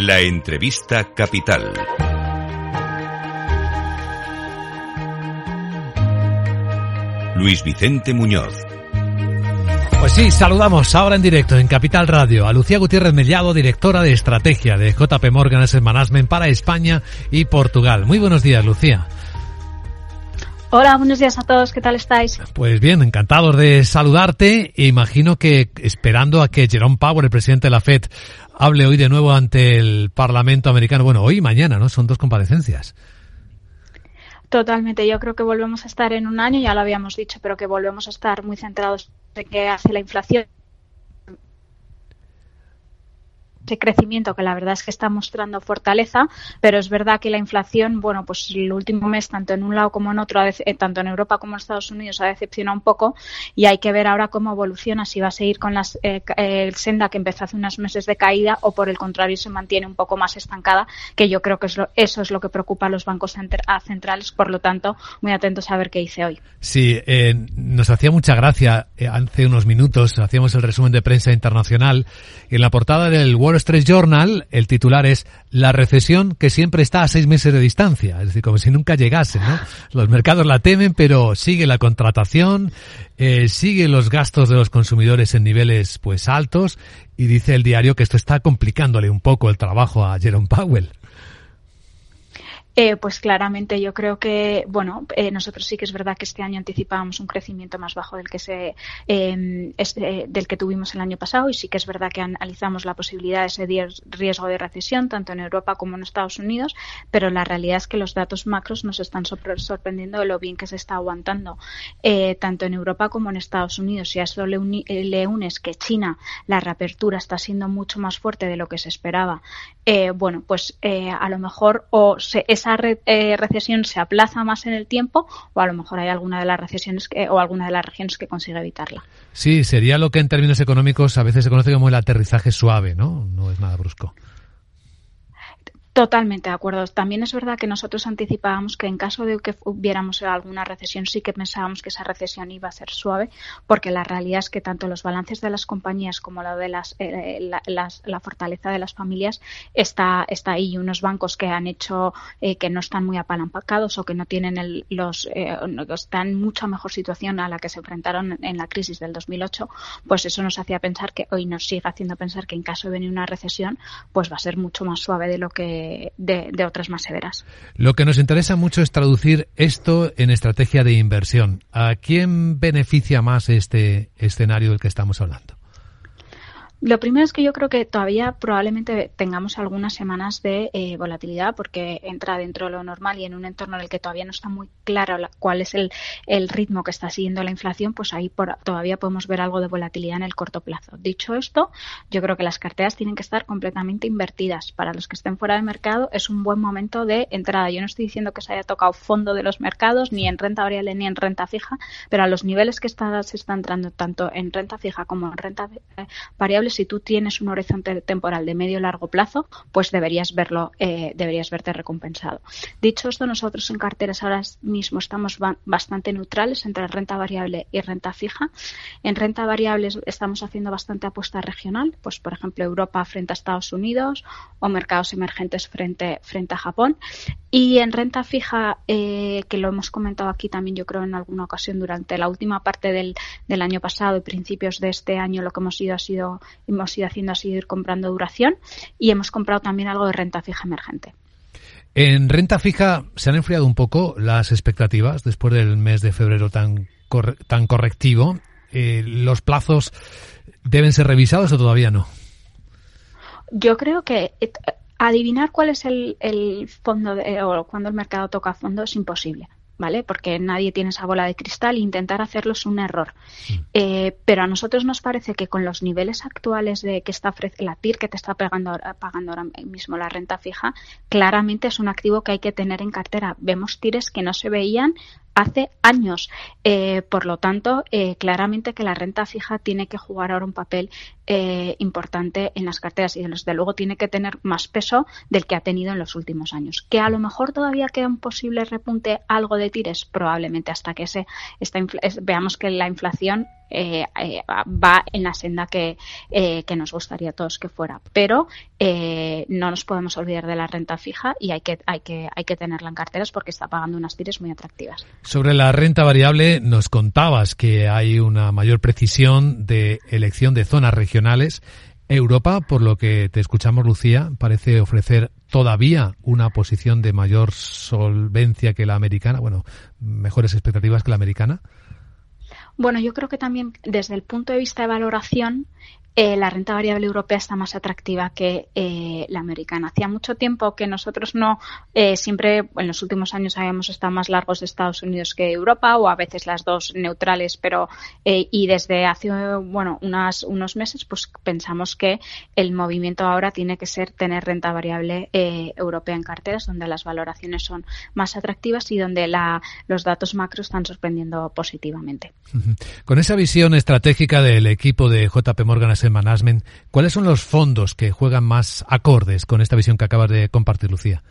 La entrevista capital. Luis Vicente Muñoz. Pues sí, saludamos ahora en directo en Capital Radio a Lucía Gutiérrez Mellado, directora de estrategia de JP Morgan Asset Management para España y Portugal. Muy buenos días, Lucía. Hola, buenos días a todos, ¿qué tal estáis? Pues bien, encantados de saludarte. Imagino que esperando a que Jerome Powell, el presidente de la Fed, hable hoy de nuevo ante el Parlamento americano. Bueno, hoy y mañana, ¿no? Son dos comparecencias. Totalmente, yo creo que volvemos a estar en un año, ya lo habíamos dicho, pero que volvemos a estar muy centrados en qué hace la inflación ese crecimiento que la verdad es que está mostrando fortaleza, pero es verdad que la inflación, bueno, pues el último mes, tanto en un lado como en otro, eh, tanto en Europa como en Estados Unidos, ha decepcionado un poco y hay que ver ahora cómo evoluciona, si va a seguir con la eh, eh, senda que empezó hace unos meses de caída o por el contrario se mantiene un poco más estancada, que yo creo que eso es lo que preocupa a los bancos centrales, por lo tanto, muy atentos a ver qué dice hoy. Sí, nos hacía mucha gracia hace unos minutos, hacíamos el resumen de prensa internacional, en la portada del Wall Journal, el titular es La recesión que siempre está a seis meses de distancia. Es decir, como si nunca llegase, ¿no? Los mercados la temen, pero sigue la contratación, eh, sigue los gastos de los consumidores en niveles pues altos y dice el diario que esto está complicándole un poco el trabajo a Jerome Powell. Eh, pues claramente yo creo que, bueno, eh, nosotros sí que es verdad que este año anticipábamos un crecimiento más bajo del que se em, eh, del que tuvimos el año pasado y sí que es verdad que analizamos la posibilidad de ese riesgo de recesión tanto en Europa como en Estados Unidos, pero la realidad es que los datos macros nos están sorprendiendo de lo bien que se está aguantando tanto en Europa como en Estados Unidos. Y a eso le, unes que China la reapertura está siendo mucho más fuerte de lo que se esperaba. bueno, pues a lo mejor o se, esa eh, recesión se aplaza más en el tiempo o a lo mejor hay alguna de las recesiones o alguna de las regiones que consigue evitarla. Sí, sería lo que en términos económicos a veces se conoce como el aterrizaje suave, ¿no? No es nada brusco. Totalmente de acuerdo. También es verdad que nosotros anticipábamos que en caso de que hubiéramos alguna recesión, sí que pensábamos que esa recesión iba a ser suave, porque la realidad es que tanto los balances de las compañías como la de las, eh, la, fortaleza de las familias está, está ahí. Unos bancos que han hecho eh, que no están muy apalancados o que no tienen el, los eh, están en mucha mejor situación a la que se enfrentaron en la crisis del 2008, pues eso nos hacía pensar que hoy nos sigue haciendo pensar que en caso de venir una recesión, pues va a ser mucho más suave de lo que otras más severas. Lo que nos interesa mucho es traducir esto en estrategia de inversión. ¿A quién beneficia más este escenario del que estamos hablando? Lo primero es que yo creo que todavía probablemente tengamos algunas semanas de eh, volatilidad porque entra dentro de lo normal y en un entorno en el que todavía no está muy claro cuál es el, ritmo que está siguiendo la inflación, pues ahí todavía podemos ver algo de volatilidad en el corto plazo. Dicho esto, yo creo que las carteras tienen que estar completamente invertidas. Para los que estén fuera de mercado es un buen momento de entrada. Yo no estoy diciendo que se haya tocado fondo de los mercados, ni en renta variable ni en renta fija, pero a los niveles que está, se está entrando tanto en renta fija como en renta eh, si tú tienes un horizonte temporal de medio largo plazo, pues deberías verlo, eh, deberías verte recompensado. Dicho esto, nosotros en carteras ahora mismo estamos bastante neutrales entre renta variable y renta fija. En renta variable estamos haciendo bastante apuesta regional, pues por ejemplo Europa frente a Estados Unidos o mercados emergentes frente, frente a Japón. Y en renta fija, eh, que lo hemos comentado aquí también yo creo en alguna ocasión durante la última parte del, del año pasado y principios de este año, lo que hemos ido ha sido hemos ido haciendo así ir comprando duración y hemos comprado también algo de renta fija emergente. En renta fija se han enfriado un poco las expectativas después del mes de febrero tan, tan correctivo. Eh, ¿Los plazos deben ser revisados o todavía no? Yo creo que eh, adivinar cuál es el, fondo o cuando el mercado toca fondo es imposible. ¿Vale? Porque nadie tiene esa bola de cristal e intentar hacerlo es un error. Eh, pero a nosotros nos parece que con los niveles actuales de que está la TIR que te está pagando ahora mismo la renta fija, claramente es un activo que hay que tener en cartera. Vemos TIRes que no se veían hace años. Eh, por lo tanto, eh, claramente que la renta fija tiene que jugar ahora un papel eh, importante en las carteras y desde luego tiene que tener más peso del que ha tenido en los últimos años. Que a lo mejor todavía queda un posible repunte algo de tires, probablemente hasta que se veamos que la inflación eh, eh, va en la senda que, que, nos gustaría a todos que fuera. Pero no nos podemos olvidar de la renta fija y hay que, hay, que, hay que tenerla en carteras porque está pagando unas tires muy atractivas. Sobre la renta variable, nos contabas que hay una mayor precisión de elección de zonas regionales Europa, por lo que te escuchamos, Lucía, parece ofrecer todavía una posición de mayor solvencia que la americana, bueno, mejores expectativas que la americana. Bueno, yo creo que también desde el punto de vista de valoración, eh, la renta variable europea está más atractiva que eh, la americana. Hacía mucho tiempo que nosotros no, eh, siempre en los últimos años habíamos estado más largos de Estados Unidos que Europa o a veces las dos neutrales, pero y desde hace bueno unas, unos meses pues pensamos que el movimiento ahora tiene que ser tener renta variable europea en carteras donde las valoraciones son más atractivas y donde la, los datos macro están sorprendiendo positivamente. Con esa visión estratégica del equipo de JP Morgan Management, ¿cuáles son los fondos que juegan más acordes con esta visión que acabas de compartir, Lucía?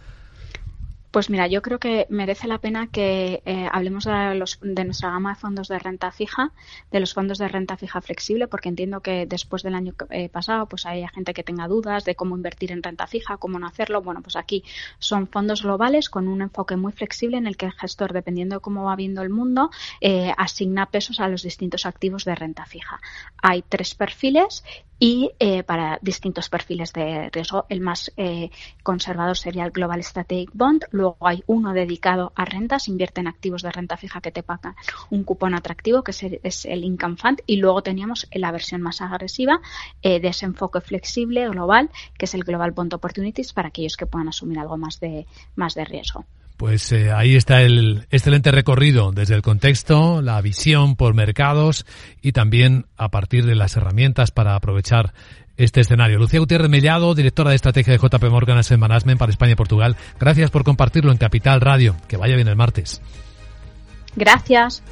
Pues mira, yo creo que merece la pena que eh, hablemos de, los, de, nuestra gama de fondos de renta fija, de los fondos de renta fija flexible, porque entiendo que después del año eh, pasado, pues hay gente que tenga dudas de cómo invertir en renta fija, cómo no hacerlo. Bueno, pues aquí son fondos globales con un enfoque muy flexible en el que el gestor, dependiendo de cómo va viendo el mundo, eh, asigna pesos a los distintos activos de renta fija. Hay tres perfiles y eh, para distintos perfiles de riesgo. El más eh, conservador sería el Global Strategic Bond. Luego hay uno dedicado a rentas, invierte en activos de renta fija que te pagan un cupón atractivo, que es el, Income Fund. Y luego teníamos la versión más agresiva eh, de ese enfoque flexible global, que es el Global Bond Opportunities, para aquellos que puedan asumir algo más de, más de riesgo. Pues eh, ahí está el excelente recorrido desde el contexto, la visión por mercados y también a partir de las herramientas para aprovechar este escenario. Lucía Gutiérrez Mellado, directora de estrategia de JP Morgan Asset Management para España y Portugal. Gracias por compartirlo en Capital Radio. Que vaya bien el martes. Gracias.